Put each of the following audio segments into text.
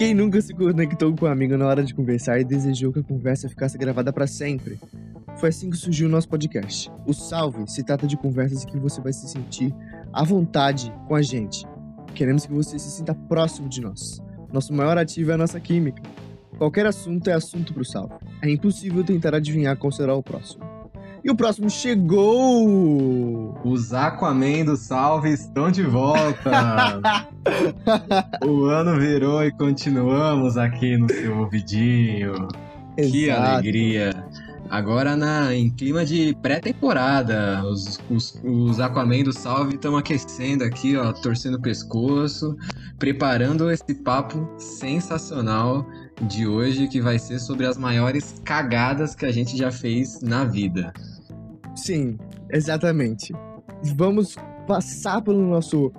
Quem nunca se conectou com um amigo na hora de conversar e desejou que a conversa ficasse gravada para sempre? Foi assim que surgiu o nosso podcast. O Salve se trata de conversas em que você vai se sentir à vontade com a gente. Queremos que você se sinta próximo de nós. Nosso maior ativo é a nossa química. Qualquer assunto é assunto para o Salve. É impossível tentar adivinhar qual será o próximo. E o próximo chegou! Os Aquaman do Salve estão de volta! o ano virou e continuamos aqui no seu ouvidinho. Que Exato. alegria! Agora na, em clima de pré-temporada, os, os, os Aquaman do Salve estão aquecendo aqui, ó, torcendo o pescoço, preparando esse papo sensacional de hoje que vai ser sobre as maiores cagadas que a gente já fez na vida. Sim, exatamente. Vamos passar pelo nosso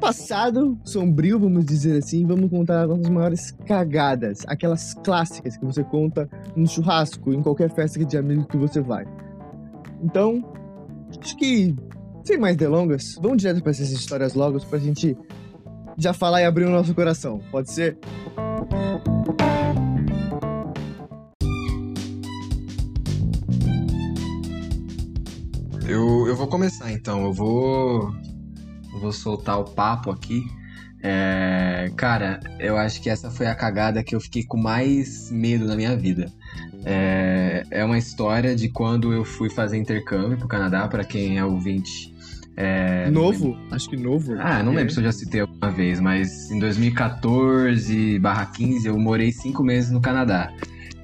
passado sombrio, vamos dizer assim, vamos contar as nossas maiores cagadas, aquelas clássicas que você conta no churrasco, em qualquer festa de amigos que você vai. Então, acho que, sem mais delongas, vamos direto para essas histórias logo pra gente já falar e abrir o nosso coração, pode ser? Eu, eu vou começar então, eu vou, vou soltar o papo aqui. É, cara, eu acho que essa foi a cagada que eu fiquei com mais medo na minha vida. É, é uma história de quando eu fui fazer intercâmbio pro Canadá, para quem é ouvinte. É, novo? Acho que novo. Ah, não É. lembro se eu já citei alguma vez, mas em 2014 15 eu morei cinco meses no Canadá.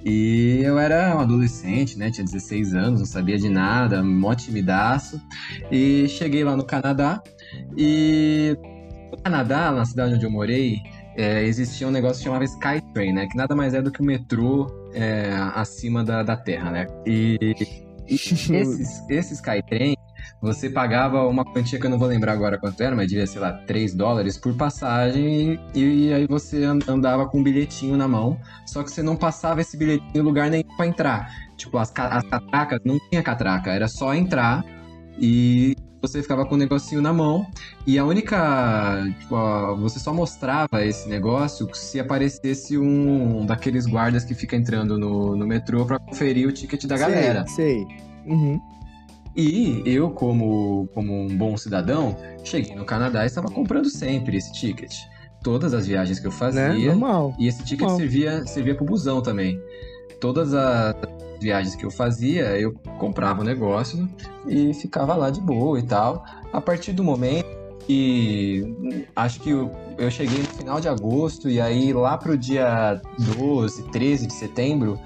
E eu era um adolescente, né? Tinha 16 anos, não sabia de nada, mó timidaço. E cheguei lá no Canadá. E no Canadá, na cidade onde eu morei, é, existia um negócio que chamava Skytrain, né? Que nada mais é do que o metrô é, acima da, da terra, né? E, e esses, esse Skytrain, você pagava uma quantia que eu não vou lembrar agora quanto era, mas devia, sei lá, 3 dólares por passagem e, e aí você an- andava com um bilhetinho na mão, só que você não passava esse bilhetinho em lugar nenhum pra entrar. Tipo, as, as catracas, não tinha catraca, era só entrar e você ficava com o negocinho na mão e a única. Tipo, você só mostrava esse negócio se aparecesse um daqueles guardas que fica entrando no, no metrô pra conferir o ticket da galera. Sei, sei. Uhum. E eu, como, como um bom cidadão, cheguei no Canadá e estava comprando sempre esse ticket. Todas as viagens que eu Né? fazia. Normal. E esse ticket Normal. servia, servia pro busão também. Todas as viagens que eu fazia, eu comprava o negócio e ficava lá de boa e tal. A partir do momento que acho que eu, eu cheguei no final de agosto e aí lá pro dia 12, 13 de setembro,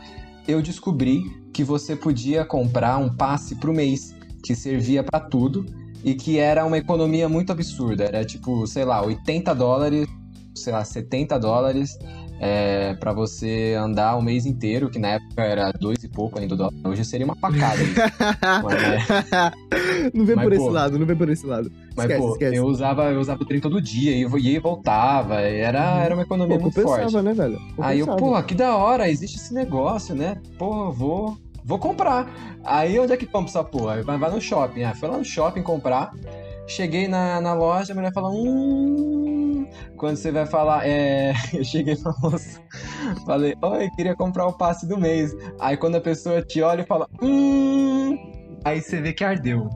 eu descobri que você podia comprar um passe pro mês que servia pra tudo e que era uma economia muito absurda. Era tipo, sei lá, 80 dólares, sei lá, 70 dólares é, para você andar o mês inteiro, que na época era dois e pouco ainda o dólar. Hoje seria uma facada. isso. Mas, é, não vem Mas, por pô, esse lado, não vem por esse lado. mas, esquece, pô, esquece. eu usava, eu usava o trem todo dia, e ia e voltava. Era, era uma economia Pô, muito forte. né, velho? Aí eu, pô, que da hora, existe esse negócio, né? Pô, vou, vou comprar. Aí onde é que compra essa porra? Vai, vai no shopping. Ah, foi lá no shopping comprar. Cheguei na, na loja, a mulher falou, hum. Quando você vai falar, é. Eu cheguei na moça, falei, oi, queria comprar o passe do mês. Aí quando a pessoa te olha e fala, hum. Aí você vê que ardeu.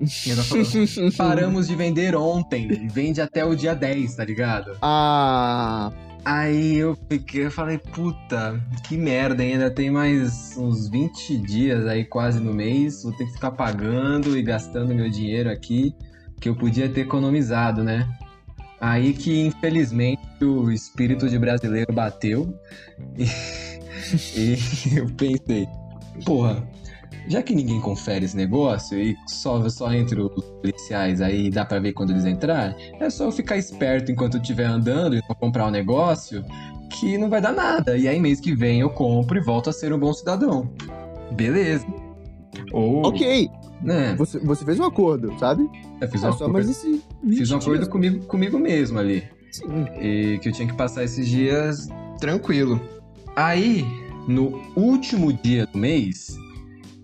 E falou, paramos de vender ontem, vende até o dia 10, tá ligado? Ah, Aí eu fiquei, eu falei, puta, que merda, ainda tem mais uns 20 dias aí quase no mês, vou ter que ficar pagando e gastando meu dinheiro aqui, que eu podia ter economizado, né? Aí que infelizmente o espírito de brasileiro bateu e, e eu pensei, porra, já que ninguém confere esse negócio e só, só entre os policiais aí dá pra ver quando eles entrarem, é só eu ficar esperto enquanto eu estiver andando e não comprar um negócio que não vai dar nada. E aí mês que vem eu compro e volto a ser um bom cidadão. Beleza. Ou, ok. Né, Você, você fez um acordo, sabe? eu fiz É um só acordo, mais esse 20 fiz um acordo comigo, comigo mesmo ali. Sim. E que eu tinha que passar esses dias tranquilo. Aí, no último dia do mês,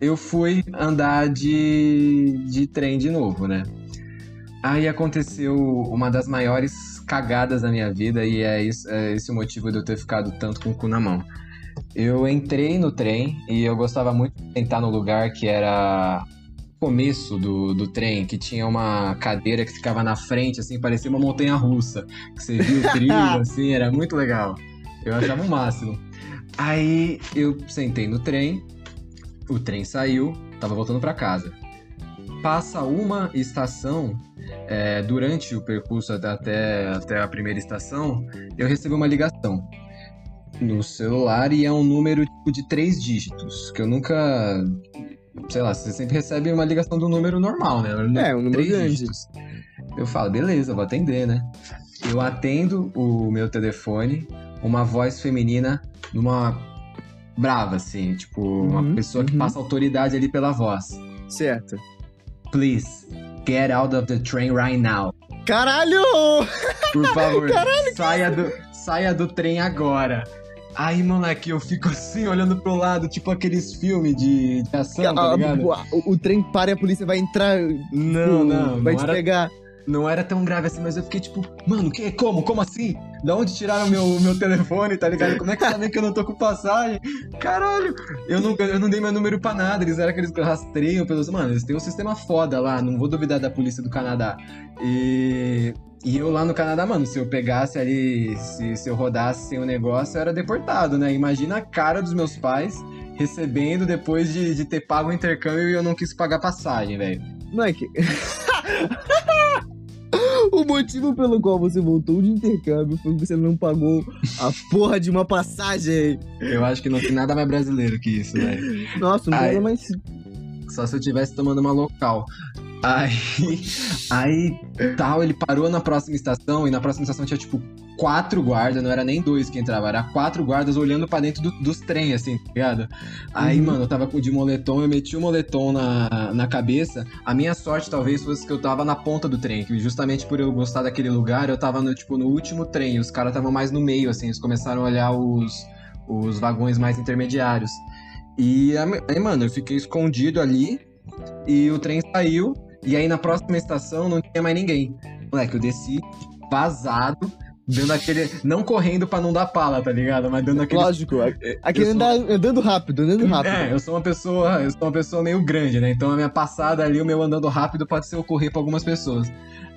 eu fui andar de, de trem de novo, né? Aí aconteceu uma das maiores cagadas da minha vida e é, isso, é esse o motivo de eu ter ficado tanto com o cu na mão. Eu entrei no trem e eu gostava muito de sentar no lugar que era começo do, do trem, que tinha uma cadeira que ficava na frente, assim, parecia uma montanha russa. Que você viu o trilho, assim, era muito legal. Eu achava o máximo. Aí eu sentei no trem, o trem saiu, tava voltando para casa. Passa uma estação, é, durante o percurso até, até a primeira estação, eu recebi uma ligação no celular e é um número tipo, de três dígitos, que eu nunca. Sei lá, você sempre recebe uma ligação do número normal, né? É, um número grande. dígitos. Eu falo, beleza, vou atender, né? Eu atendo o meu telefone, uma voz feminina numa brava, assim, tipo, uma uhum, pessoa que uhum. passa autoridade ali pela voz. Certo. Please, get out of the train right now. Caralho! Por favor, Caralho, saia, do, saia do trem agora. Aí, moleque, eu fico assim, olhando pro lado, tipo aqueles filmes de, de ação, tá ligado? O, o, trem para e a polícia vai entrar. Não, tipo, não. Vai não te era... pegar não era tão grave assim, mas eu fiquei tipo, mano, que, como? Como assim? Da onde tiraram meu, meu telefone, tá ligado? Como é que sabem que eu não tô com passagem? Caralho! Eu não, eu não dei meu número pra nada, eles eram aqueles que rastreiam pelos. Mano, eles têm um sistema foda lá, não vou duvidar da polícia do Canadá. E. E eu lá no Canadá, mano, se eu pegasse ali, se, se eu rodasse sem o negócio, eu era deportado, né? Imagina a cara dos meus pais recebendo depois de, de ter pago o intercâmbio e eu não quis pagar passagem, velho. Mike. O motivo pelo qual você voltou de intercâmbio foi que você não pagou a porra de uma passagem. Eu acho que não tem nada mais brasileiro que isso, velho. Nossa, não tem nada mais. Só se eu tivesse tomando uma local. Aí, aí, tal, ele parou na próxima estação e na próxima estação tinha tipo quatro guardas, não era nem dois que entravam, era quatro guardas olhando para dentro do, dos trens, assim, tá ligado? Aí, uhum. mano, eu tava de moletom, eu meti o moletom na, na cabeça. A minha sorte talvez fosse que eu tava na ponta do trem, que justamente por eu gostar daquele lugar, eu tava no, tipo, no último trem, os caras estavam mais no meio, assim, eles começaram a olhar os, os vagões mais intermediários. E aí, mano, eu fiquei escondido ali e o trem saiu. E aí na próxima estação não tinha mais ninguém. Moleque, eu desci vazado, dando aquele. Não correndo pra não dar pala, tá ligado? Mas dando aquele. Lógico, aquele sou... andando rápido, andando rápido. É, eu sou uma pessoa. Eu sou uma pessoa meio grande, né? Então a minha passada ali, o meu andando rápido pode ser eu correr pra algumas pessoas.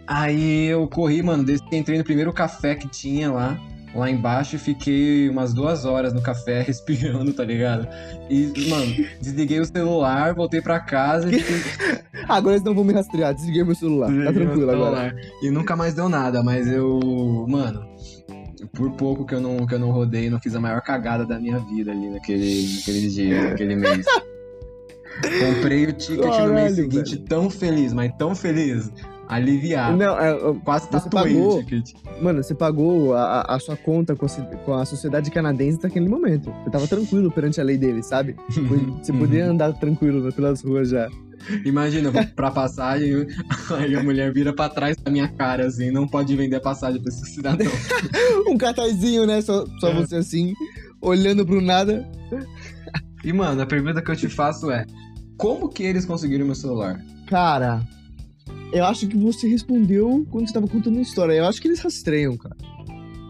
Aí eu corri, mano, desci, entrei no primeiro café que tinha lá lá embaixo e fiquei umas duas horas no café respirando, tá ligado? E, mano, desliguei o celular, voltei pra casa e fiquei... Agora eles não vão me rastrear, desliguei meu celular, tá desliguei tá tranquilo agora. E nunca mais deu nada, mas eu, mano, por pouco que eu não, que eu não rodei, não fiz a maior cagada da minha vida ali naquele, naquele dia, naquele mês. Comprei o ticket Caralho, no mês seguinte velho. tão feliz, mas tão feliz aliviar. Não, é, quase tatuei pagou, o ticket. Mano, você pagou a, a sua conta com a, com a sociedade canadense naquele momento. Você tava tranquilo perante a lei deles, sabe? Você podia andar tranquilo pelas ruas já. Imagina, eu vou pra passagem, aí a mulher vira pra trás da minha cara, assim, não pode vender a passagem pra esse cidadão. um cartazinho, né? Só, só é. você assim, olhando pro nada. E, mano, a pergunta que eu te faço é: como que eles conseguiram meu celular? Cara, eu acho que você respondeu quando você tava contando a história. Eu acho que eles rastreiam, cara.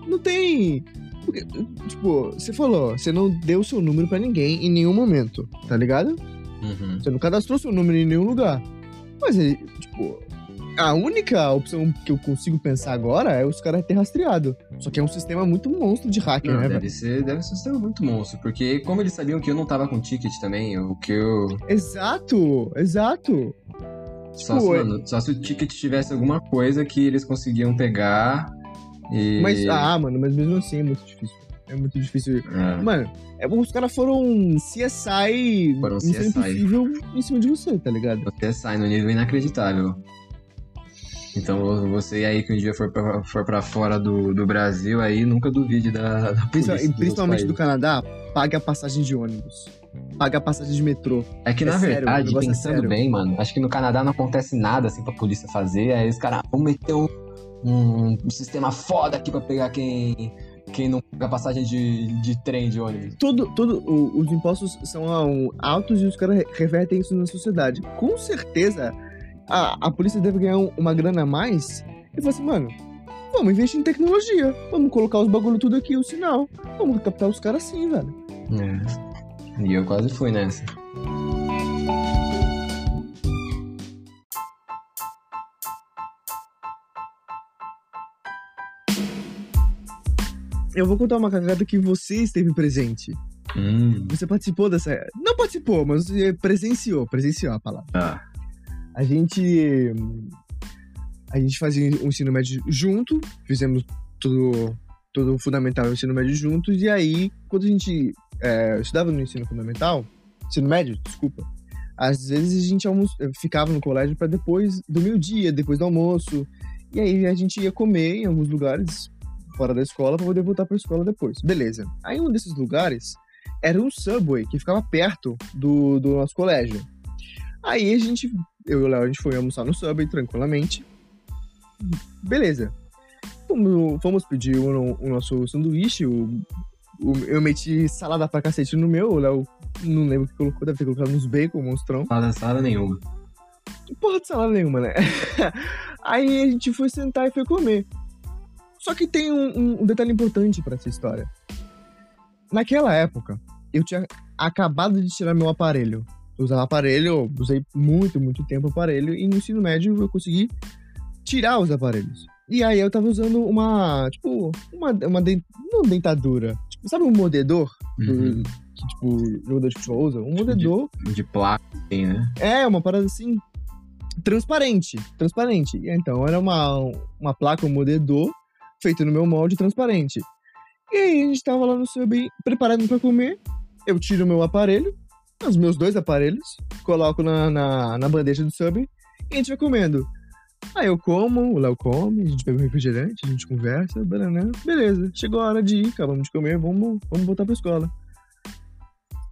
Não tem. Porque, tipo, você falou, você não deu seu número para ninguém em nenhum momento, tá ligado? Uhum. Você não cadastrou seu número em nenhum lugar. Mas, tipo, a única opção que eu consigo pensar agora é os caras ter rastreado. Só que é um sistema muito monstro de hacker, não, né? Deve ser, deve ser um sistema muito monstro. Porque como eles sabiam que eu não tava com ticket também, o que eu. Exato, exato. Só, se, mano, só se o ticket tivesse alguma coisa que eles conseguiam pegar e... Mas, ah, mano, mas mesmo assim é muito difícil. É muito difícil. É. Mano, é, os caras foram CSI, foram CSI. impossível em cima de você, tá ligado? CSI no nível inacreditável. Então você aí que um dia for pra, for pra fora do, do Brasil, aí nunca duvide da, da polícia. Principalmente do Canadá, pague a passagem de ônibus pagar passagem de metrô. É que, é na sério, verdade, é pensando é bem, mano, acho que no Canadá não acontece nada assim pra polícia fazer. Aí os caras vão meter um, um, um, sistema foda aqui pra pegar quem. Quem não paga passagem de, de trem, de ônibus. Tudo, tudo, o, os impostos são altos e os caras revertem isso na sociedade. Com certeza, a, a polícia deve ganhar uma grana a mais. E fala assim, mano, vamos investir em tecnologia. Vamos colocar os bagulho tudo aqui, o sinal. Vamos captar os caras assim, velho. É. E eu quase fui nessa. Eu vou contar uma cagada que você esteve presente. Hum. Você participou dessa. Não participou, mas você presenciou. Presenciou a palavra. Ah. A gente. A gente fazia o ensino médio junto, fizemos tudo, tudo fundamental o ensino médio juntos, e aí, quando a gente é, estudava no ensino fundamental, ensino médio, desculpa, às vezes a gente almoço, ficava no colégio para depois do meio-dia, depois do almoço, e aí a gente ia comer em alguns lugares fora da escola para poder voltar para a escola depois. Beleza. Aí um desses lugares era um Subway que ficava perto do, do nosso colégio. Aí a gente, eu e o Léo, a gente foi almoçar no Subway tranquilamente. Beleza. Fomos, fomos pedir o, o, nosso sanduíche, o, o, eu meti salada pra cacete no meu, o Léo não lembro o que colocou, deve ter colocado uns bacon, monstrão. Salada, salada nenhuma. Porra de salada nenhuma, né? Aí a gente foi sentar e foi comer. Só que tem um, um detalhe importante para essa história. Naquela época, eu tinha acabado de tirar meu aparelho. Usava aparelho, usei muito, muito tempo aparelho, e no ensino médio eu consegui tirar os aparelhos. E aí eu tava usando uma, tipo, uma, uma dent, não dentadura, tipo, sabe um mordedor? Uhum. Que, tipo, jogador de futebol usa? Um mordedor. De, de placa, assim, né? É, uma parada assim, transparente, transparente. E então, era uma, uma placa, um mordedor, feito no meu molde transparente. E aí a gente tava lá no sub preparando para comer. Eu tiro o meu aparelho, os meus dois aparelhos, coloco na, na, na, bandeja do sub e a gente vai comendo. Aí eu como, o Léo come, a gente pega um refrigerante, a gente conversa, banana, beleza. Chegou a hora de ir, acabamos de comer, vamos, vamos voltar pra escola.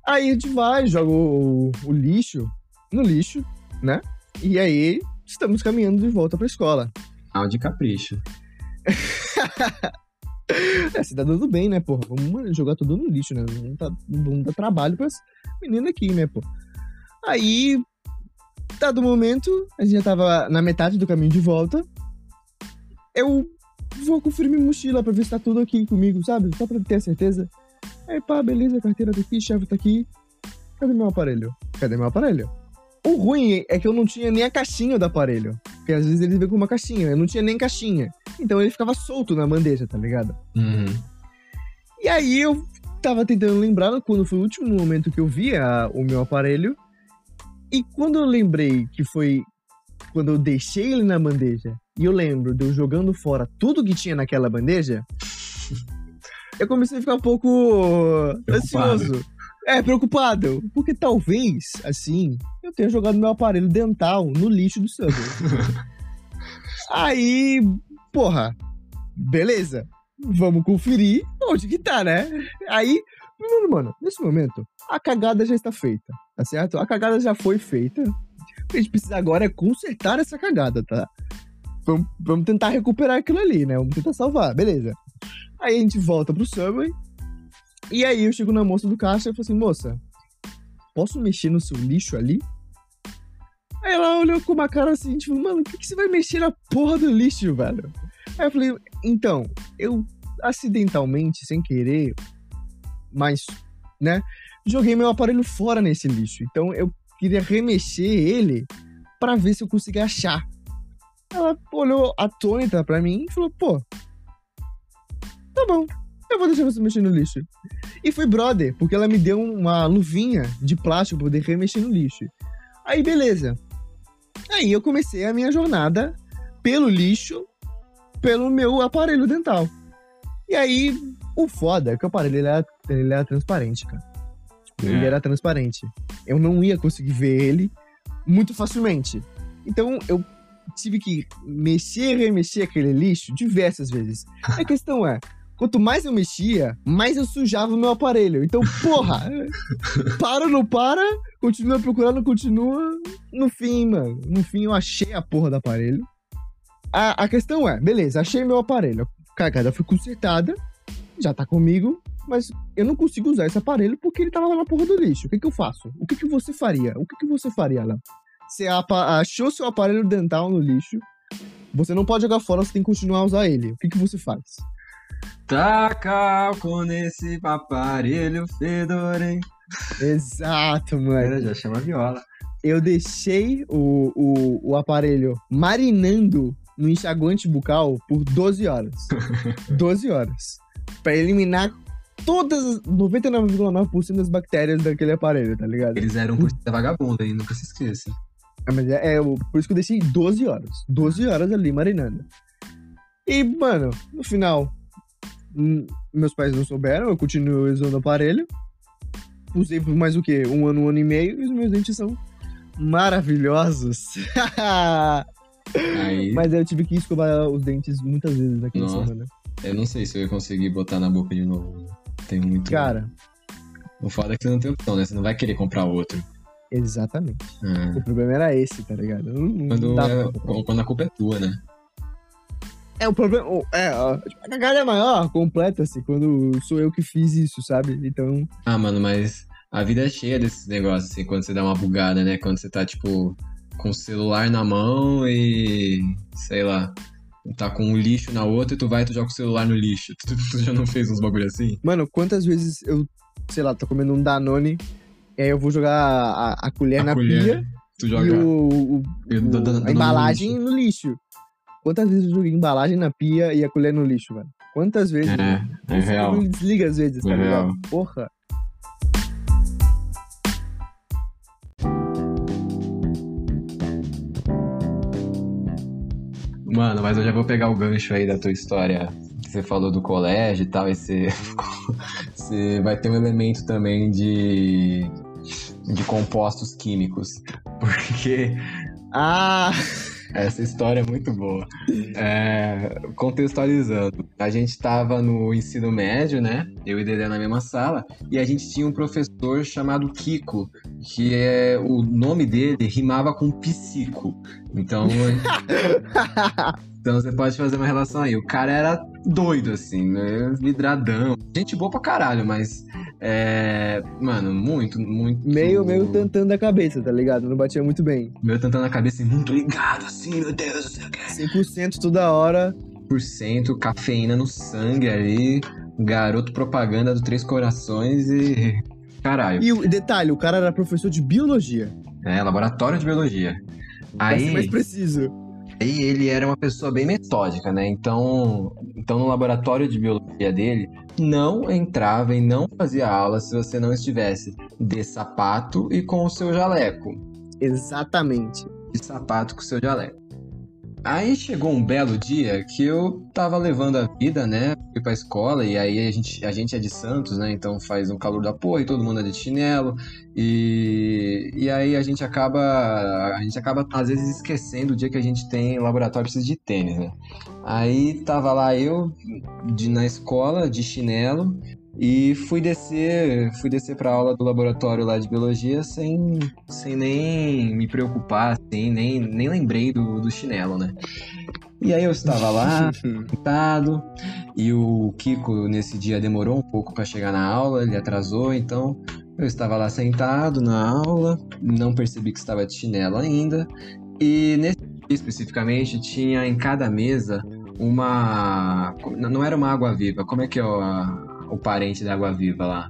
Aí a gente vai, joga o, o lixo no lixo, né? E aí estamos caminhando de volta pra escola. Ah, de capricho. é, você tá dando bem, né, porra? Vamos jogar tudo no lixo, né? Não, tá, não dá trabalho pra menina aqui, né, pô? Aí, dado momento, a gente já tava na metade do caminho de volta. Eu vou conferir minha mochila pra ver se tá tudo aqui comigo, sabe? Só pra ter certeza. Aí, pá, beleza, carteira tá aqui, chave tá aqui. Cadê meu aparelho? Cadê meu aparelho? O ruim é que eu não tinha nem a caixinha do aparelho. Porque às vezes ele vem com uma caixinha, eu não tinha nem caixinha. Então ele ficava solto na bandeja, tá ligado? Uhum. E aí eu tava tentando lembrar quando foi o último momento que eu via o meu aparelho. E quando eu lembrei que foi quando eu deixei ele na bandeja e eu lembro de eu jogando fora tudo que tinha naquela bandeja, eu comecei a ficar um pouco Preocupado. ansioso. É, preocupado. Porque talvez, assim, eu tenha jogado meu aparelho dental no lixo do Subway. Aí, porra, beleza. Vamos conferir onde que tá, né? Aí, mano, nesse momento, a cagada já está feita, tá certo? A cagada já foi feita. O que a gente precisa agora é consertar essa cagada, tá? Vamos, vamos tentar recuperar aquilo ali, né? Vamos tentar salvar, beleza. Aí a gente volta pro Subway. E aí eu chego na moça do caixa e falo assim, moça, posso mexer no seu lixo ali? Aí ela olhou com uma cara assim, tipo, mano, por que, que você vai mexer na porra do lixo, velho? Aí eu falei, então, eu acidentalmente, sem querer, mas, né, joguei meu aparelho fora nesse lixo. Então eu queria remexer ele para ver se eu conseguia achar. Ela olhou atônita pra mim e falou, pô, tá bom, eu vou deixar você mexer no lixo. E foi brother, porque ela me deu uma luvinha de plástico pra poder remexer no lixo. Aí, beleza. Aí eu comecei a minha jornada pelo lixo, pelo meu aparelho dental. E aí, o foda é que o aparelho ele era, ele era transparente, cara. Ele É. era transparente. Eu não ia conseguir ver ele muito facilmente. Então, eu tive que mexer e remexer aquele lixo diversas vezes. A questão é, quanto mais eu mexia, mais eu sujava o meu aparelho. Então, porra, para ou não para, continua procurando, continua. No fim, mano, no fim eu achei a porra do aparelho. A, a questão é, beleza, achei meu aparelho. A cagada foi consertada, já tá comigo, mas eu não consigo usar esse aparelho porque ele tava lá na porra do lixo. O que que eu faço? O que que você faria? O que que você faria, Léo? Você achou seu aparelho dental no lixo, Você não pode jogar fora, você tem que continuar a usar ele. O que, que você faz? Taca com esse aparelho fedorento. Exato, mano. Já chama viola. Eu deixei o, o, o aparelho marinando no enxaguante bucal por 12 horas. 12 horas. Pra eliminar todas, 99,9% das bactérias daquele aparelho, tá ligado? Eles eram por vagabundo aí, nunca se esqueça. É, mas é, é, por isso que eu deixei 12 horas. 12 horas ali marinando. E, mano, no final, meus pais não souberam, eu continuo usando o aparelho. Usei por mais o quê? Um ano, um ano e meio, e os meus dentes são maravilhosos. Aí... Mas eu tive que escovar os dentes muitas vezes naquela Nossa. semana. Eu não sei se eu ia conseguir botar na boca de novo. Tem muito. Cara, O foda é que você não tem opção, né? Você não vai querer comprar outro. exatamente. Ah. O problema era esse, tá ligado? Não, não Quando, é- quando a culpa é tua, né? É, o problema. o- É, ó, tipo, a cagada é maior, completa-se, quando sou eu que fiz isso, sabe? Então. Ah, mano, mas a vida é cheia desses negócios, assim, quando você dá uma bugada, né? Quando você tá, tipo, com o celular na mão e. sei lá. Tá com um lixo na outra e tu vai e tu joga o celular no lixo. Tu, tu já não fez uns bagulho assim? Mano, quantas vezes eu, sei lá, tô comendo um Danone, e aí eu vou jogar a, a colher A na colher, pia Tu e joga. o, o- o- dou a no embalagem lixo. no lixo. Quantas vezes eu joguei embalagem na pia e a colher no lixo, velho? Quantas vezes? É, é Isso real. Não desliga às vezes, tá É ligado? real. Porra. Mano, mas eu já vou pegar o gancho aí da tua história. Que você falou do colégio e tal, e você, você vai ter um elemento também de, de compostos químicos. Porque Ah! Essa história é muito boa. É, contextualizando, a gente tava no ensino médio, né? Eu e Dedé na mesma sala, e a gente tinha um professor chamado Kiko, que é o nome dele rimava com psico. Então, então você pode fazer uma relação aí. O cara era doido, assim, né? Vidradão. Gente boa pra caralho, mas. É. Mano, muito, muito. meio, meio tantando a cabeça, tá ligado? Não batia muito bem. Meio tentando a cabeça e muito ligado, assim, meu Deus do céu. 100% toda hora. 100% cafeína no sangue ali. Garoto propaganda do Três Corações e. Caralho. E o detalhe, o cara era professor de biologia. É, laboratório de biologia. Ser Aí. mais preciso. Aí ele era uma pessoa bem metódica, né? Então, então no laboratório de biologia dele, não entrava e não fazia aula se você não estivesse de sapato e com o seu jaleco. Exatamente. De sapato com o seu jaleco. Aí chegou um belo dia que eu tava levando a vida, né? Fui pra escola e aí a gente, a gente é de Santos, né? Então faz um calor da porra e todo mundo é de chinelo. E, e aí a gente acaba. A gente acaba, às vezes, esquecendo o dia que a gente tem laboratório precisa de tênis, né? Aí tava lá eu de, na escola, de chinelo, e fui descer, fui descer pra aula do laboratório lá de biologia sem, sem nem me preocupar, assim, nem, nem lembrei do, do chinelo, né? E aí eu estava lá, sentado, e o Kiko nesse dia demorou um pouco para chegar na aula, ele atrasou, então eu estava lá sentado na aula, não percebi que estava de chinelo ainda, e nesse dia especificamente tinha em cada mesa uma. Não era uma água viva, como é que é a- o parente da água viva lá?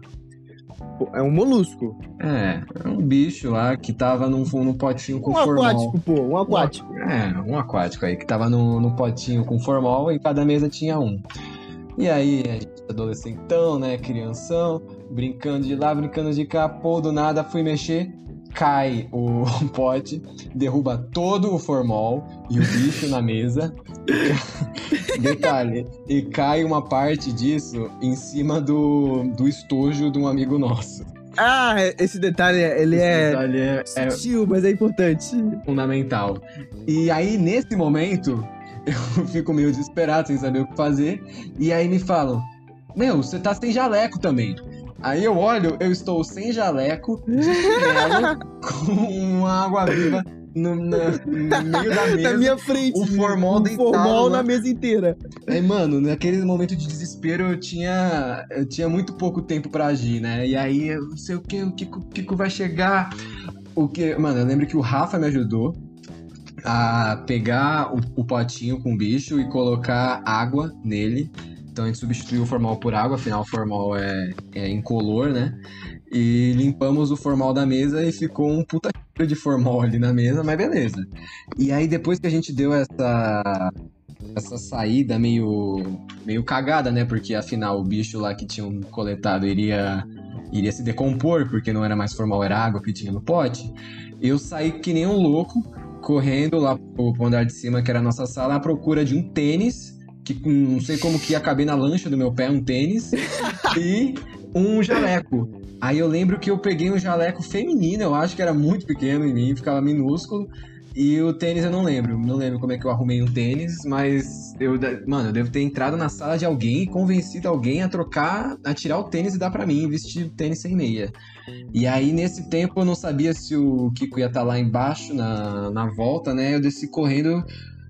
É um molusco. É, é um bicho lá que tava num, num potinho com Um formol. aquático, pô. Um aquático. É, um aquático aí, que tava no, no potinho com formol e cada mesa tinha um. E aí, a gente adolescentão, né, crianção, brincando de lá, brincando de cá, pô, do nada fui mexer, cai o pote, derruba todo o formol e o bicho na mesa. Detalhe, e cai uma parte disso em cima do, do estojo de um amigo nosso. Ah, esse detalhe, ele Esse é detalhe é- é sutil, mas é importante. fundamental. E aí, nesse momento, eu fico meio desesperado, sem saber o que fazer. E aí me falam: Meu, você tá sem jaleco também. Aí eu olho, eu estou sem jaleco, de chinelo, com uma água viva no, na- no meio da mesa. Na minha frente. o deitado formol lá. na mesa inteira. Aí, mano, naquele momento de desespero eu tinha, eu tinha muito pouco tempo pra agir, né? E aí eu não sei o que, o Kiko, o Kiko vai chegar. O que, mano, eu lembro que o Rafa me ajudou. a pegar o, o potinho com o bicho e colocar água nele. Então a gente substituiu o formal por água, afinal o formal é, é incolor, né? E limpamos o formal da mesa e ficou um puta de formal ali na mesa, mas beleza. E aí depois que a gente deu essa essa saída meio meio cagada, né? Porque afinal o bicho lá que tinham coletado iria iria se decompor, porque não era mais formal, era água que tinha no pote. Eu saí que nem um louco, correndo lá pro, andar de cima, que era a nossa sala, à procura de um tênis, que não sei como que ia caber na lancha do meu pé, um tênis, e um jaleco. Aí eu lembro que eu peguei um jaleco feminino, eu acho que era muito pequeno em mim, ficava minúsculo. E o tênis eu não lembro, não lembro como é que eu arrumei um tênis, mas eu, mano, eu devo ter entrado na sala de alguém e convencido alguém a trocar, a tirar o tênis e dar para mim, vestir tênis sem meia. E aí, nesse tempo, eu não sabia se o Kiko ia estar tá lá embaixo na, na volta, né? Eu desci correndo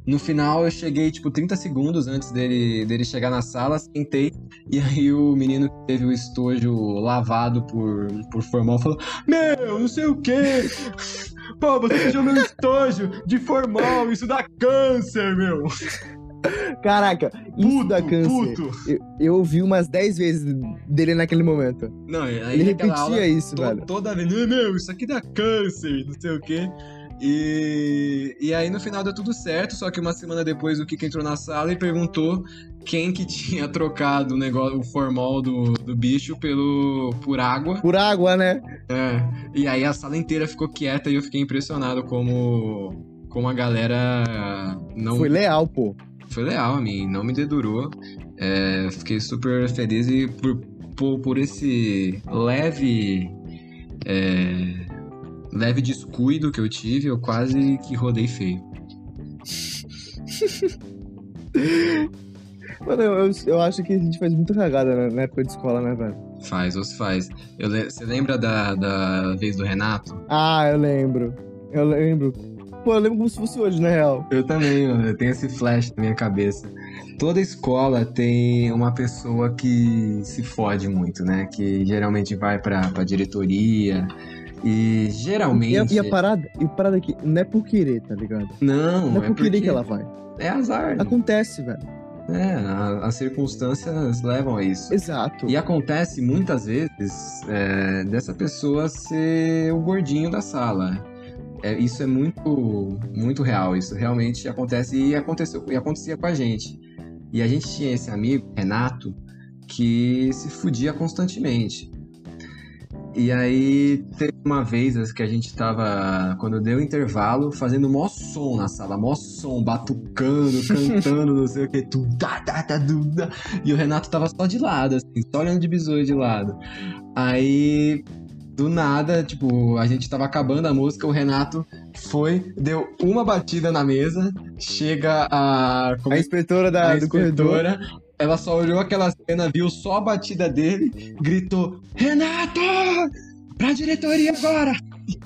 no final eu cheguei, tipo, 30 segundos antes dele, dele chegar na sala, sentei, e aí o menino que teve o estojo lavado por, por formal falou: Meu, não sei o quê! Pô, você deixou meu estojo de formal, isso dá câncer, meu! Caraca, isso puto, dá câncer. Puto. Eu, eu ouvi umas 10 vezes dele naquele momento. Não, aí Ele repetia isso, to, velho. Toda vez, meu, isso aqui dá câncer, não sei o quê. E, e aí no final deu tudo certo, só que uma semana depois o Kika entrou na sala e perguntou quem que tinha trocado o negócio, o formal do, do bicho pelo por água. Por água, né? É. E aí a sala inteira ficou quieta e eu fiquei impressionado como como a galera não Foi leal, pô. Foi leal a mim, não me dedurou. É, fiquei super feliz e por, por, por esse leve é, leve descuido que eu tive, eu quase que rodei feio. Mano, eu, eu acho que a gente faz muita cagada na época de escola, né, velho? Faz, ou se faz. Eu, você lembra da, da vez do Renato? Ah, eu lembro. Eu lembro. Pô, eu lembro como se fosse hoje, na real. Eu também, mano. Eu tenho esse flash na minha cabeça. Toda escola tem uma pessoa que se fode muito, né? Que geralmente vai pra, pra diretoria, e geralmente. E a, e a parada, e a parada aqui, não é por querer, tá ligado? Não, não é, é por querer que ela vai. É azar. Acontece, velho. É, a, as circunstâncias levam a isso. Exato. E acontece muitas vezes é, dessa pessoa ser o gordinho da sala. É, isso é muito, muito real. Isso realmente acontece e aconteceu e acontecia com a gente. E a gente tinha esse amigo, Renato, que se fudia constantemente. E aí teve uma vez que a gente tava, quando deu intervalo, fazendo mó som na sala, mó som, batucando, cantando, não sei o que, tu, da, da, da, da, e o Renato tava só de lado, assim, só olhando de besouro de lado. Aí, do nada, tipo, a gente tava acabando a música, o Renato foi, deu uma batida na mesa, chega a... a inspetora da, a do inspetora, corredor ela só olhou aquela cena, viu só a batida dele, gritou: Renato! Pra diretoria agora!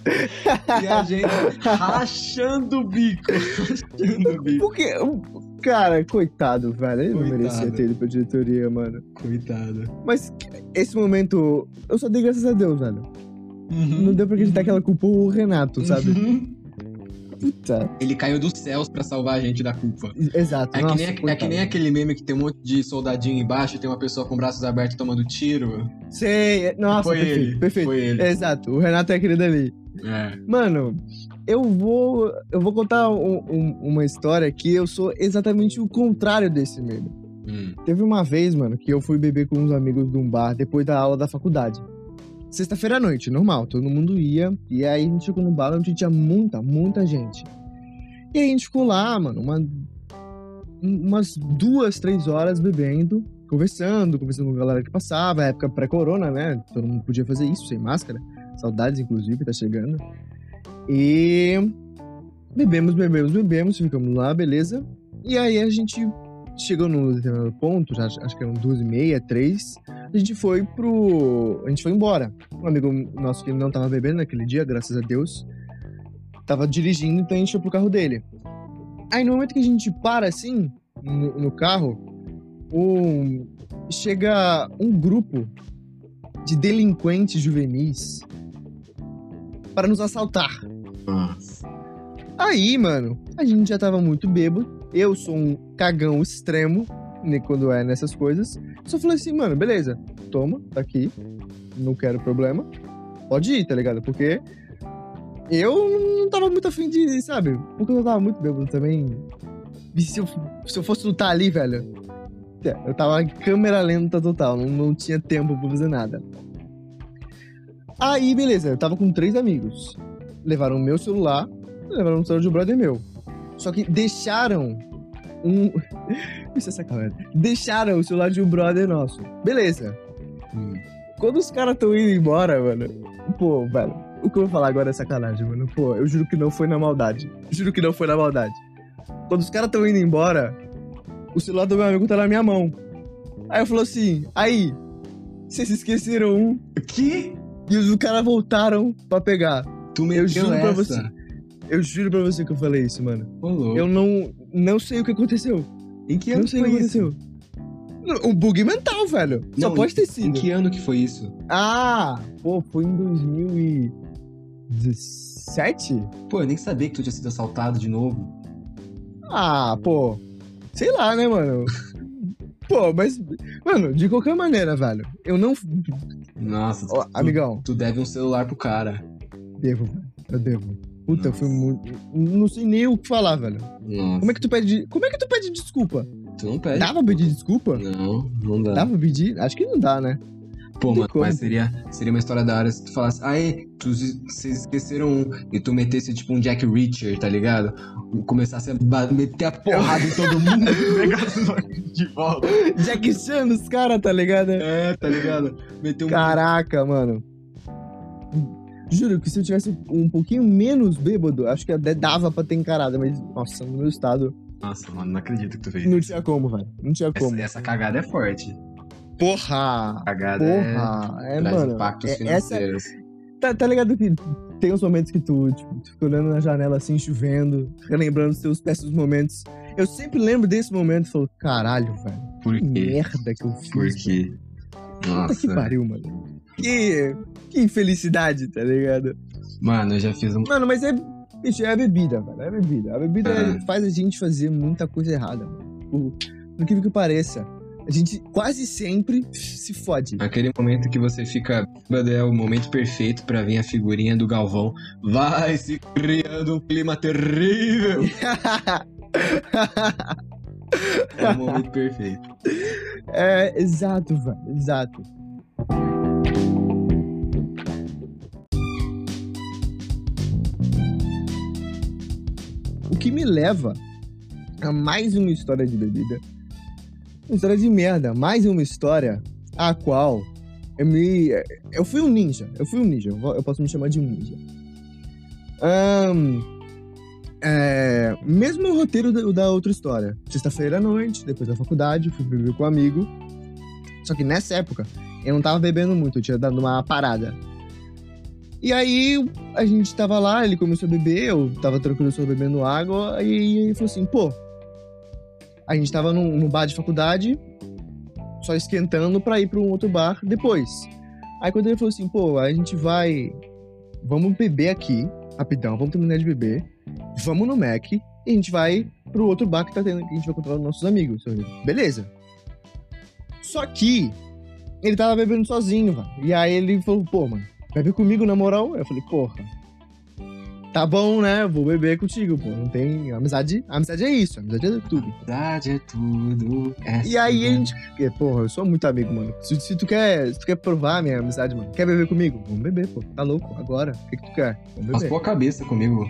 e a gente rachando o bico. Rachando o bico. Porque, cara, coitado, velho. Ele coitado. não merecia ter ido pra diretoria, mano. Coitado. Mas esse momento, eu só dei graças a Deus, velho. Uhum. Não deu pra acreditar que ela culpou o Renato, sabe? Uhum. Puta. Ele caiu dos céus para salvar a gente da culpa. Exato. É, Nossa, que nem, é que nem aquele meme que tem um monte de soldadinho embaixo e tem uma pessoa com braços abertos tomando tiro. Sei. É, nossa, foi perfeito, ele. perfeito. Foi ele. Exato. O Renato é aquele dali. É. Mano, eu vou, eu vou contar um, um, uma história que eu sou exatamente o contrário desse meme. Hum. Teve uma vez, mano, que eu fui beber com uns amigos de um bar depois da aula da faculdade. Sexta-feira à noite, normal, todo mundo ia. E aí a gente chegou no bar onde tinha muita, muita gente. E aí a gente ficou lá, mano, uma, umas duas, três horas bebendo, conversando, conversando com a galera que passava, época pré-corona, né? Todo mundo podia fazer isso sem máscara. Saudades, inclusive, tá chegando. E bebemos, bebemos, bebemos, ficamos lá, beleza. E aí a gente chegou num determinado ponto, já, acho que eram duas e meia, três, a gente foi pro... a gente foi embora. Um amigo nosso que não tava bebendo naquele dia, graças a Deus, tava dirigindo, então a gente foi pro carro dele. Aí no momento que a gente para assim, no, no carro, um, chega um grupo de delinquentes juvenis para nos assaltar. Nossa. Aí, mano, a gente já tava muito bêbado. Eu sou um cagão extremo né, quando é nessas coisas. Só falei assim, mano, beleza, toma, tá aqui. Não quero problema. Pode ir, tá ligado? Porque eu não tava muito afim de, sabe? Porque eu tava muito bêbado também. E se eu, se eu fosse lutar ali, velho, é, eu tava em câmera lenta total, não, não tinha tempo pra fazer nada. Aí, beleza, eu tava com três amigos. Levaram o meu celular, levaram o celular de um brother meu. Só que deixaram um. Isso é sacanagem. Deixaram o celular de um brother nosso. Beleza. Hum. Quando os caras tão indo embora, mano. Pô, velho. O que eu vou falar agora é sacanagem, mano. Pô, eu juro que não foi na maldade. Juro que não foi na maldade. Quando os caras tão indo embora, o celular do meu amigo tá na minha mão. Aí eu falo assim, aí, vocês esqueceram um Que? e os caras voltaram pra pegar. Tu Eu meteu juro pra essa? você. Eu juro pra você que eu falei isso, mano. Eu não, não sei o que aconteceu. Em que ano Não sei o foi que isso? aconteceu. Um bug mental, velho. Só Não, pode ter Em sido. que ano que foi isso? Ah, pô, foi em 2017? Pô, eu nem sabia que tu tinha sido assaltado de novo. Ah, pô. Sei lá, né, mano? Pô, mas. Mano, de qualquer maneira, velho. Eu não. Nossa, Ó, tu, amigão, tu deve um celular pro cara. devo. Eu devo. Puta, eu fui Nossa. muito. Não sei nem o que falar, velho. Nossa, Como é que tu pede. Como é que tu pede desculpa? tu não pede. Dá pra pedir desculpa? Não, não dá. Dá pra pedir? Acho que não dá, né? Pô, mano, como. mas seria, seria uma história da hora se tu falasse, tu, vocês esqueceram um, e tu metesse tipo um Jack Reacher, tá ligado? Começasse a meter a porrada em todo mundo e de volta. Jack Chan nos caras, tá ligado? É, tá ligado? Meter um. Caraca, mano. Juro que se eu tivesse um pouquinho menos bêbado, acho que até dava pra ter encarado, mas, nossa, no meu estado, Nossa, mano, não acredito que tu fez não isso. tinha como, velho. Não tinha como. Essa, essa cagada é forte. Porra! Cagada Porra! É, é. Mano. impactos é- essa, financeiros. tá, tá ligado que tem uns momentos que tu, tipo, tu fica olhando na janela assim, chovendo, fica lembrando dos teus péssimos momentos. Eu sempre lembro desse momento e falo, caralho, velho, Por que quê? merda que eu fiz. Por quê? Puta Nossa. que pariu, mano. Que, que infelicidade, tá ligado? Mano, eu já fiz um. Mano, mas é. Bicho, é a bebida, velho. É a bebida. A bebida É. faz a gente fazer muita coisa errada, mano. Por, por incrível que pareça. A gente quase sempre se fode. Aquele momento que você fica. É o momento perfeito pra vir a figurinha do Galvão. Vai se criando um clima terrível. É o momento perfeito. é, exato, velho. Exato. Que me leva a mais uma história de bebida. Uma história de merda. Mais uma história a qual eu me. Eu fui um ninja. Eu fui um ninja. Eu posso me chamar de um ninja. Ahn, é, mesmo roteiro da, da outra história. Sexta-feira à noite, depois da faculdade, fui beber com um amigo. Só que nessa época, eu não tava bebendo muito, eu tinha dado uma parada. E aí, a gente tava lá, ele começou a beber, eu tava tranquilo só bebendo água, e ele falou assim, pô, a gente tava num, num bar de faculdade, só esquentando pra ir pra um outro bar depois. Aí quando ele falou assim, pô, a gente vai, vamos beber aqui, rapidão, vamos terminar de beber, vamos no Mac, e a gente vai pro outro bar que tá tendo, que a gente vai encontrar os nossos amigos. Beleza. Só que ele tava bebendo sozinho, velho. E aí ele falou, pô, mano, bebe comigo na moral? Eu falei, porra. Tá bom, né? Vou beber contigo, pô. Não tem. Amizade. Amizade é isso, amizade é tudo. Verdade é tudo. é E aí a assim. gente. porque, Porra, eu sou muito amigo, mano. Se, se tu quer. Se tu quer provar a minha amizade, mano, quer beber comigo? Vamos beber, pô. Tá louco? Agora? O que, que tu quer? Beber. Raspou a cabeça comigo.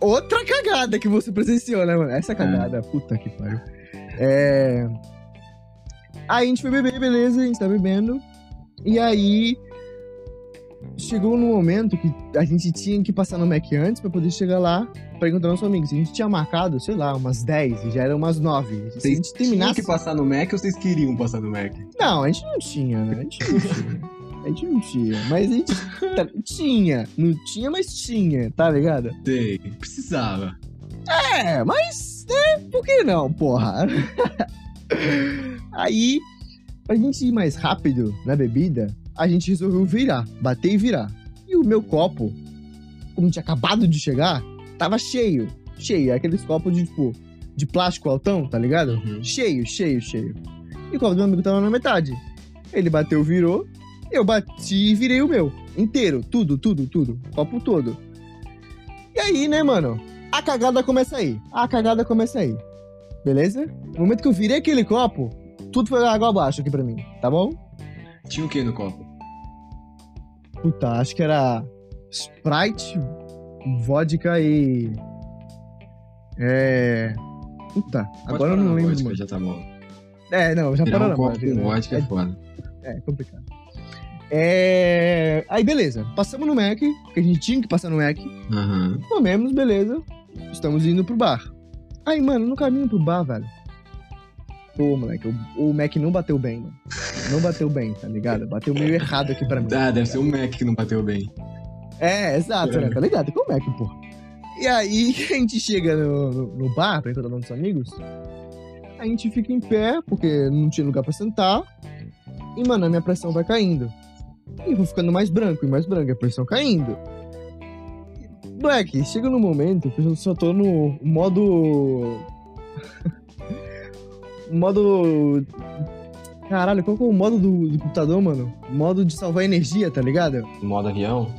Outra cagada que você presenciou, né, mano? Essa cagada, puta que pariu. É. Aí a gente foi beber, beleza, a gente tá bebendo. E aí. Chegou num momento que a gente tinha que passar no Mac antes pra poder chegar lá pra encontrar nossos amigos. A gente tinha marcado, sei lá, umas 10 e já eram umas 9. Se a Vocês gente tinham terminasse. que passar no Mac ou vocês queriam passar no Mac? Não, a gente não tinha, né? A gente não tinha. A gente não tinha. Mas a gente tá- tinha. Não tinha, mas tinha, tá ligado? Sei, precisava. É, mas, né, por que não, porra? Aí, pra gente ir mais rápido na bebida, a gente resolveu virar, bater e virar. E o meu copo, como tinha acabado de chegar, tava cheio. Cheio. Aqueles copos de, tipo, de plástico altão, tá ligado? Uhum. Cheio, cheio, cheio. E o copo do meu amigo tava na metade. Ele bateu, virou. Eu bati e virei o meu. Inteiro. Tudo, tudo, tudo. Copo todo. E aí, né, mano? A cagada começa aí. A cagada começa aí. Beleza? No momento que eu virei aquele copo, tudo foi água abaixo aqui pra mim, tá bom? Tinha o que no copo? Puta, acho que era Sprite, vodka e. É. Puta, Pode agora eu não lembro, vodka, mano. Já tá bom. É, não, já parou um copo com vodka é foda. É, é complicado. É... Aí, beleza. Passamos no Mac, porque a gente tinha que passar no Mac. Aham. Comemos, beleza. Estamos indo pro bar. Aí, mano, no caminho pro bar, velho. Pô, moleque, o, o Mac não bateu bem, mano. Não bateu bem, tá ligado? Bateu meio errado aqui pra mim. Ah, deve ser o Mac que não bateu bem. É, exato, né? Tá ligado? Com o Mac, pô. E aí, a gente chega no, no, no bar pra encontrar nossos amigos. A gente fica em pé, porque não tinha lugar pra sentar. E, mano, a minha pressão vai caindo. E vou ficando mais branco e mais branco, a pressão caindo. Moleque, chega no momento que eu só tô no modo. Modo. Caralho, qual que é o modo do, do computador, mano? Modo de salvar energia, tá ligado? Modo avião?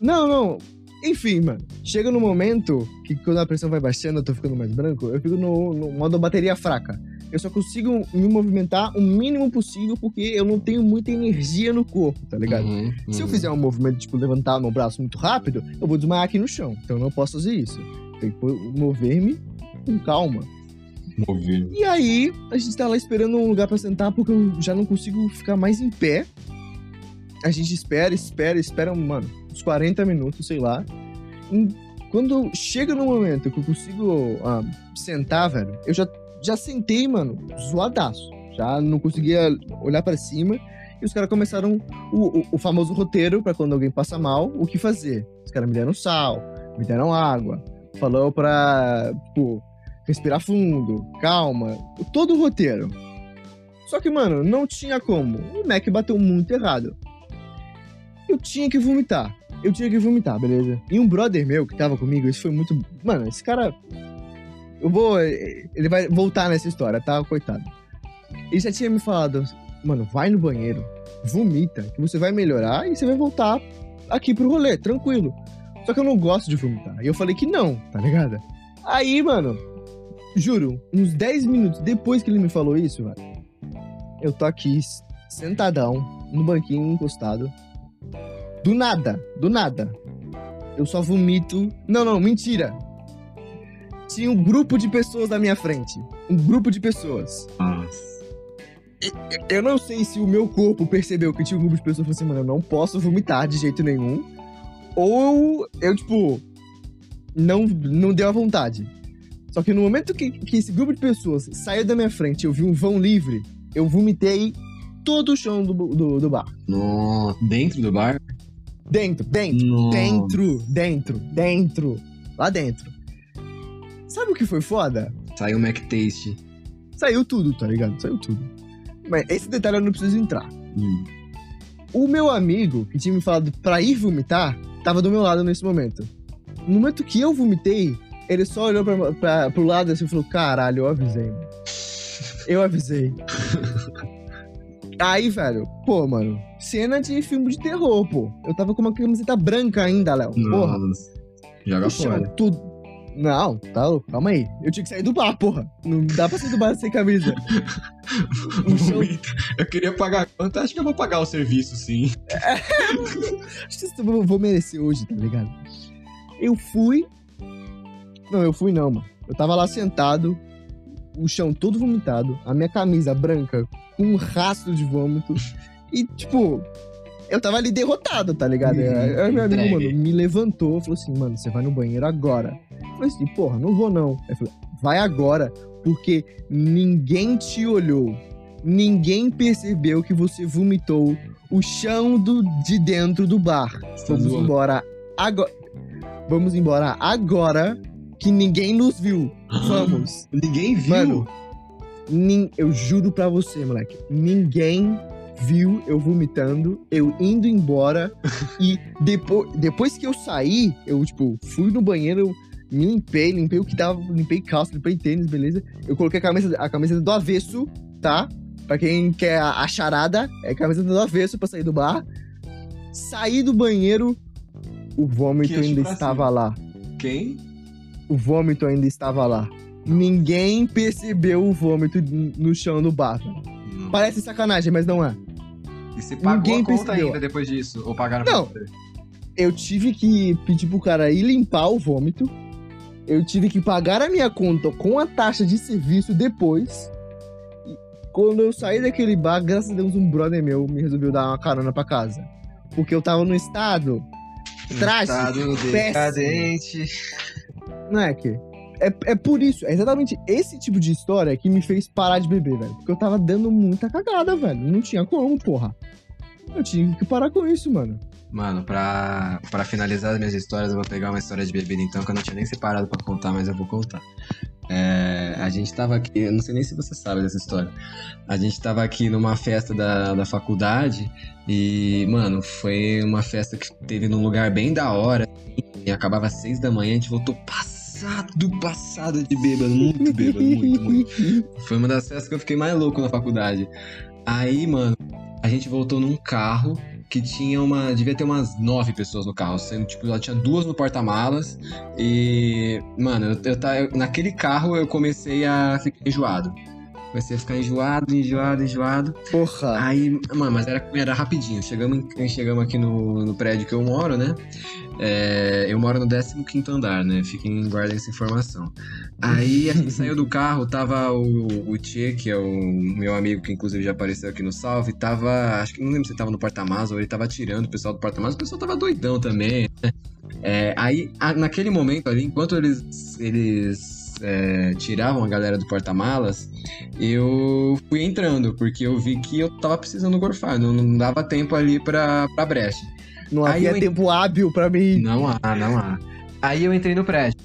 Não, não. Enfim, mano. Chega no momento que quando a pressão vai baixando, eu tô ficando mais branco, eu fico no, no modo bateria fraca. Eu só consigo me movimentar o mínimo possível porque eu não tenho muita energia no corpo, tá ligado? Uhum, Se eu uhum. fizer um movimento, tipo, levantar meu braço muito rápido, eu vou desmaiar aqui no chão. Então eu não posso fazer isso. Tem que mover-me com calma. Mover. E aí, a gente tá lá esperando um lugar pra sentar porque eu já não consigo ficar mais em pé. A gente espera, espera, espera, mano, uns 40 minutos, sei lá. E quando chega no momento que eu consigo ah, sentar, velho, eu já, já sentei, mano, zoadaço. Já não conseguia olhar pra cima. E os caras começaram o, o, o famoso roteiro pra quando alguém passa mal, o que fazer. Os caras me deram sal, me deram água, falou pra, tipo, respirar fundo, calma, todo o roteiro. Só que, mano, não tinha como. O Mac bateu muito errado. Eu tinha que vomitar. Eu tinha que vomitar, beleza? E um brother meu que tava comigo, isso foi muito. Mano, esse cara. Eu vou. Ele vai voltar nessa história, tá? Coitado. Ele já tinha me falado, mano, vai no banheiro, vomita, que você vai melhorar e você vai voltar aqui pro rolê, tranquilo. Só que eu não gosto de vomitar. E eu falei que não, tá ligado? Aí, mano, juro, uns 10 minutos depois que ele me falou isso, velho, eu tô aqui, sentadão, no banquinho encostado. Do nada, do nada. Eu só vomito. Não, não, mentira. Tinha um grupo de pessoas na minha frente. Um grupo de pessoas. Nossa. Eu não sei se o meu corpo percebeu que tinha um grupo de pessoas e falou assim, mano, eu não posso vomitar de jeito nenhum. Ou eu, tipo, não, não deu a vontade. Só que no momento que, que esse grupo de pessoas saiu da minha frente e eu vi um vão livre, eu vomitei todo o chão do, do, do bar. Nossa. Dentro do bar? Dentro, dentro, Nossa. dentro, dentro, dentro, lá dentro. Sabe o que foi foda? Saiu o Mac Taste. Saiu tudo, tá ligado? Saiu tudo. Mas esse detalhe eu não preciso entrar. Hum. O meu amigo, que tinha me falado pra ir vomitar, tava do meu lado nesse momento. No momento que eu vomitei, ele só olhou pra, pra, pro lado assim e falou: Caralho, eu avisei, mano. Eu avisei. Aí, velho, pô, mano, cena de filme de terror, pô. Eu tava com uma camiseta branca ainda, Léo. Porra. Joga fora. tudo. Não, tá louco, calma aí. Eu tinha que sair do bar, porra. Não dá pra sair do bar sem camisa. Chão Eu queria pagar quanto? Acho que eu vou pagar o serviço, sim. Acho que eu vou merecer hoje, tá ligado? Eu fui. Não, eu fui não, mano. Eu tava lá sentado, o chão todo vomitado, a minha camisa branca com um rastro de vômito. E, tipo, eu tava ali derrotado, tá ligado? Uhum, Aí meu amigo, entregue. mano, me levantou, falou assim, mano, você vai no banheiro agora. Eu falei assim, porra, não vou não. Aí falei, vai agora, porque ninguém te olhou. Ninguém percebeu que você vomitou o chão do, de dentro do bar. Vamos embora agora. Vamos embora agora que ninguém nos viu. Vamos. Ninguém viu. Mano, nin- eu juro pra você, moleque. Ninguém viu eu vomitando, eu indo embora. e depois, depois que eu saí, eu, tipo, fui no banheiro, Me limpei, limpei o que tava, limpei calça, limpei tênis, beleza? Eu coloquei a camisa, a camisa do avesso, tá? Pra quem quer a, a charada, é a camisa do avesso pra sair do bar. Saí do banheiro, o vômito ainda estava cima. lá. Quem? O vômito ainda estava lá. Ninguém percebeu o vômito no chão do bar. Não. Parece sacanagem, mas não é. E você pagou Ninguém a conta percebeu. ainda depois disso? Ou pagaram Não. pra você? Eu tive que pedir pro cara ir limpar o vômito. Eu tive que pagar a minha conta com a taxa de serviço depois. E quando eu saí daquele bar, graças a Deus, um brother meu me resolveu dar uma carona pra casa. Porque eu tava no estado trágico, péssimo. decadente. Não é que? É, é por isso, é exatamente esse tipo de história que me fez parar de beber, velho. Porque eu tava dando muita cagada, velho. Não tinha como, porra. Eu tinha que parar com isso, mano. Mano, pra, pra finalizar as minhas histórias, eu vou pegar uma história de bebida então, que eu não tinha nem separado pra contar, mas eu vou contar. É, a gente tava aqui, eu não sei nem se você sabe dessa história. A gente tava aqui numa festa da, da faculdade e, mano, foi uma festa que teve num lugar bem da hora. E acabava às seis da manhã, a gente voltou passado, passado de bêbado, muito bêbado, muito, muito. Foi uma das festas que eu fiquei mais louco na faculdade. Aí, mano, a gente voltou num carro que tinha uma. Devia ter umas nove pessoas no carro. Sendo, tipo, ela tinha duas no porta-malas. E. Mano, eu, eu, eu- naquele carro eu comecei a ficar enjoado. Comecei a ficar enjoado, enjoado, enjoado. Porra. Aí, mano, mas era, era rapidinho. Chegamos, chegamos aqui no, no prédio que eu moro, né? É, eu moro no 15 andar, né? Fiquem guardem essa informação. Aí a gente saiu do carro, tava o, o Tchê, que é o meu amigo, que inclusive já apareceu aqui no Salve, tava. Acho que não lembro se ele tava no porta-malas ou ele tava tirando o pessoal do porta-malas. O pessoal tava doidão também, né? É, aí, a- naquele momento ali, enquanto eles, eles é, tiravam a galera do porta-malas, eu fui entrando, porque eu vi que eu tava precisando gorfar, não, não dava tempo ali pra, pra brecha. Não Aí havia eu tempo hábil pra mim. Não há, não há. Aí eu entrei no prédio.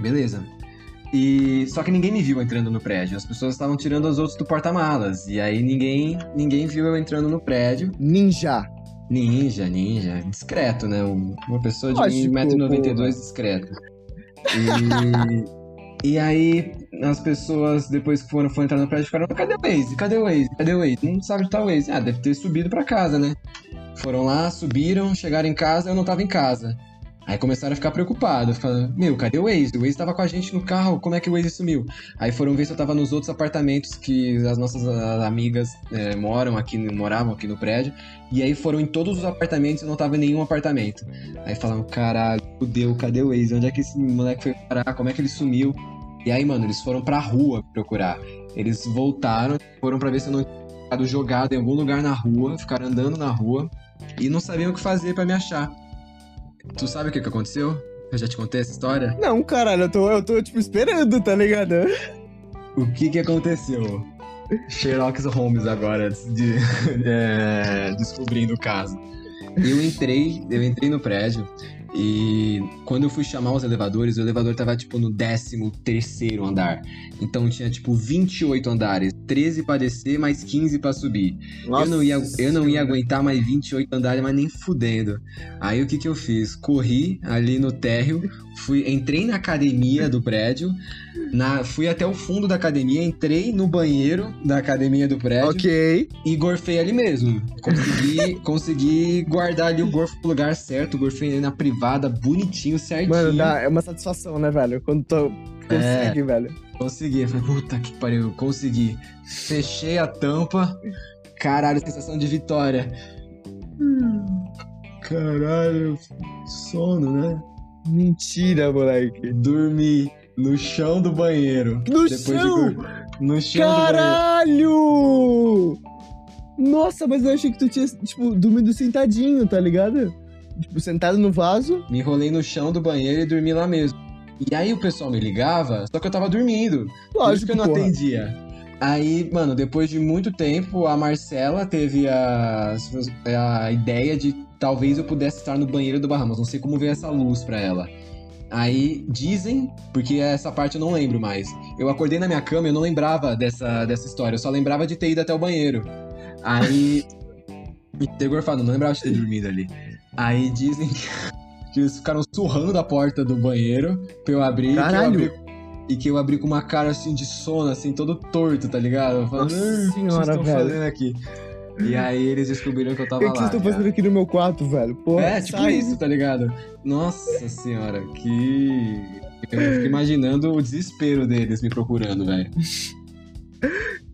Beleza. E só que ninguém me viu entrando no prédio. As pessoas estavam tirando os outros do porta-malas. E aí ninguém, ninguém viu eu entrando no prédio. Ninja. Ninja, ninja, discreto, né? Um- Uma pessoa de Lógico, 1,92m porra. discreto. E, e aí as pessoas, depois que foram, foram entrar no prédio, ficaram, cadê o Waze? Cadê o Waze? Cadê o Waze? Não sabe onde tá o Waze. Ah, deve ter subido pra casa, né? Foram lá, subiram, chegaram em casa, eu não tava em casa. Aí começaram a ficar preocupados, falando, meu, cadê o Waze? O Waze tava com a gente no carro, como é que o Waze sumiu? Aí foram ver se eu tava nos outros apartamentos que as nossas amigas eh, moram aqui, moravam aqui no prédio. E aí foram em todos os apartamentos e não tava em nenhum apartamento. Aí falaram, caralho, fudeu, cadê o Waze? Onde é que esse moleque foi parar? Como é que ele sumiu? E aí, mano, eles foram pra rua procurar. Eles voltaram, foram pra ver se eu não tinha ficado jogado em algum lugar na rua, ficaram andando na rua e não sabiam o que fazer pra me achar. Tu sabe o que, que aconteceu? Eu já te contei essa história? Não, caralho, eu tô, eu tô tipo esperando, tá ligado? O que que aconteceu? Sherlock Holmes agora, de- é, descobrindo o caso. Eu entrei, eu entrei no prédio e quando eu fui chamar os elevadores, o elevador tava tipo no 13 terceiro andar. Então tinha tipo 28 andares, 13 pra descer, mais 15 pra subir. eu não, ia, eu não ia aguentar mais 28 andares, mas nem fudendo. Aí o que que eu fiz? Corri ali no térreo, fui, entrei na academia do prédio, na, fui até o fundo da academia, entrei no banheiro da academia do prédio Ok. e gorfei ali mesmo. Consegui, consegui guardar ali o gorfo no lugar certo, gorfei ali na privada, bonitinho, certinho. Mano, dá, é uma satisfação, né, velho? Quando tu consegue, velho. Consegui. Falei, puta que pariu, consegui. Fechei a tampa. Caralho, sensação de vitória. Caralho, sono, né? Mentira, moleque. Dormi no chão do banheiro. No Depois chão! de No chão. Caralho! Nossa, mas eu achei que tu tinha, tipo, dormido sentadinho, tá ligado? Tipo, sentado no vaso. Me enrolei no chão do banheiro e dormi lá mesmo. E aí o pessoal me ligava, só que eu tava dormindo. Lógico que eu não porra. atendia. Aí, mano, depois de muito tempo, a Marcela teve a, a ideia de talvez eu pudesse estar no banheiro do Bahamas. Não sei como veio essa luz pra ela. Aí dizem, porque essa parte eu não lembro mais. Eu acordei na minha cama e eu não lembrava dessa, dessa história. Eu só lembrava de ter ido até o banheiro. Aí. Ter gorfado, não lembrava de ter dormido ali. Aí dizem que. que eles ficaram surrando a porta do banheiro pra eu abrir. Caralho. Que eu abri, e que eu abri com uma cara assim de sono, assim, todo torto, tá ligado? Falando, Nossa "Ah, o que vocês senhora, estão velho." fazendo aqui? E aí eles descobriram que eu O tava lá. que vocês estão fazendo aqui no meu quarto, velho? Porra, É, tipo sai. isso, tá ligado? Nossa senhora, que. Eu fico imaginando o desespero deles me procurando, velho.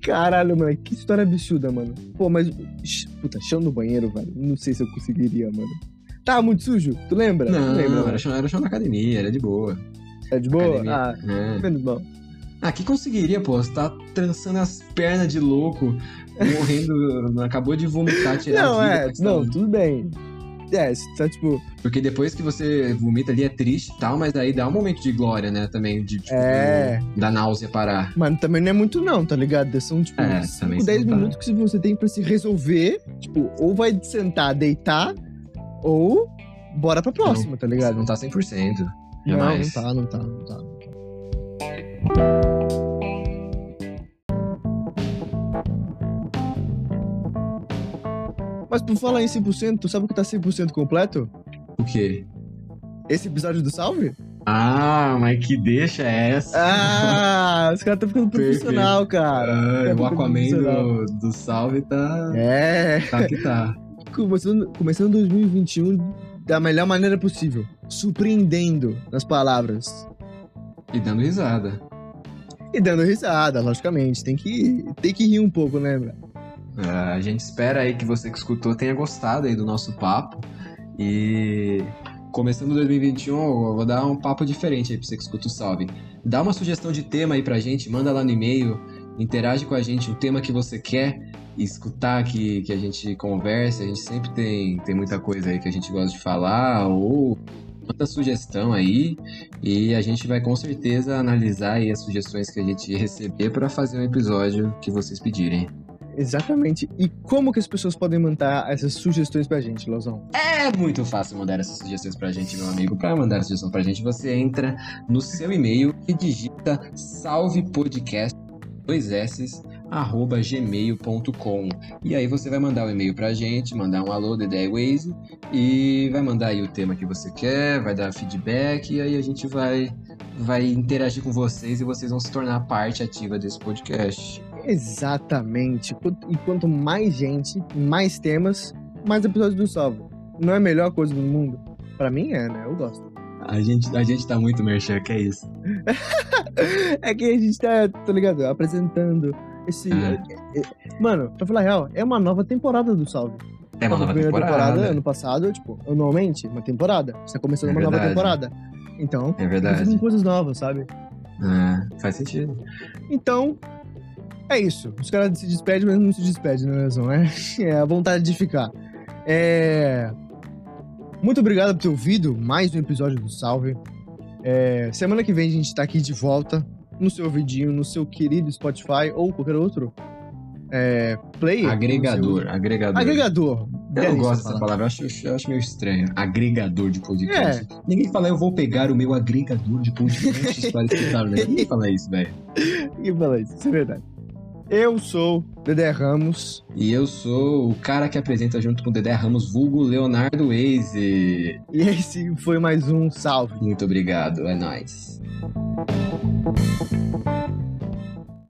Caralho, mano, que história absurda, mano. Pô, mas. Puta, chão no banheiro, velho. Não sei se eu conseguiria, mano. Tava muito sujo? Tu lembra? Não, lembra, era chão, era chão na academia, era de boa. É de boa? academia. Ah, É. menos mal. Ah, que conseguiria, pô? Você tá trançando as pernas de louco, morrendo, acabou de vomitar, tirar Não, a vida. é, não, tudo bem. É, tá tipo. Porque depois que você vomita ali é triste e tal, mas aí dá um momento de glória, né, também, de, tipo, É. da náusea parar. Mas também não é muito, não, tá ligado? São, tipo, É, 5, também 10 não tá. minutos que você tem pra se resolver. Tipo, ou vai sentar, deitar, ou bora pra próxima, tá ligado? Não tá 100%. Não, Jamais. não tá, não tá, não tá. não tá. Mas por falar em 100%, tu sabe o que tá 100% completo? O quê? Esse episódio do Salve? Ah, mas que deixa é essa? Ah, os caras estão ficando Perfeito. profissional, cara. Ah, o Aquaman do, do Salve tá, É, tá que tá. começando, começando 2021 da melhor maneira possível. Surpreendendo nas palavras. E dando risada. E dando risada, logicamente. Tem que, tem que rir um pouco, né, velho? Ah, a gente espera aí que você que escutou tenha gostado aí do nosso papo. E começando 2021, eu vou dar um papo diferente aí pra você que escuta o Salve. Dá uma sugestão de tema aí pra gente, manda lá no e-mail, interage com a gente, o tema que você quer escutar, que, que a gente converse. A gente sempre tem, tem muita coisa aí que a gente gosta de falar, ou manda sugestão aí, e a gente vai com certeza analisar aí as sugestões que a gente receber pra fazer um episódio que vocês pedirem. Exatamente. E como que as pessoas podem mandar essas sugestões pra gente, Lozão? É muito fácil mandar essas sugestões pra gente, meu amigo. Pra mandar sugestão pra gente, você entra no seu e-mail e digita salvepodcast, dois arroba gmail.com. E aí você vai mandar o e-mail pra gente, mandar um alô, Dedé Waze, e vai mandar aí o tema que você quer, vai dar feedback, e aí a gente vai, vai interagir com vocês e vocês vão se tornar parte ativa desse podcast. Exatamente. E quanto mais gente, mais temas, mais episódios do Salve. Não é a melhor coisa do mundo? Pra mim é, né? Eu gosto. A gente, a gente tá muito merchan, que é isso. É que a gente tá, tá ligado? Apresentando esse. Ah. é- é- Mano, pra falar a real, é uma nova temporada do Salve. É uma nova a primeira temporada. ano passado, tipo, anualmente, uma temporada. Está começando É uma nova verdade. temporada. Então, É verdade. fazendo coisas novas, sabe? É, faz sentido. Então, é isso. Os caras se despedem, mas não se despedem, né, Lesão? É, é a vontade de ficar. É... Muito obrigado por ter ouvido mais um episódio do Salve. É, Semana que vem a gente tá aqui de volta no seu vidinho, no seu querido Spotify ou qualquer outro é, player. Agregador, No agregador. seu- Agregador. Eu não gosto dessa palavra. eu acho, eu acho meio estranho. Agregador de podcast. É. Ninguém fala, eu vou pegar o meu agregador de podcasts para escutar, né? Ninguém fala isso, velho. Ninguém fala isso, isso é verdade. Eu sou Dedé Ramos. E eu sou o cara que apresenta junto com o Dedé Ramos, vulgo Leonardo Waze. E esse foi mais um Salve. Muito obrigado, é nóis.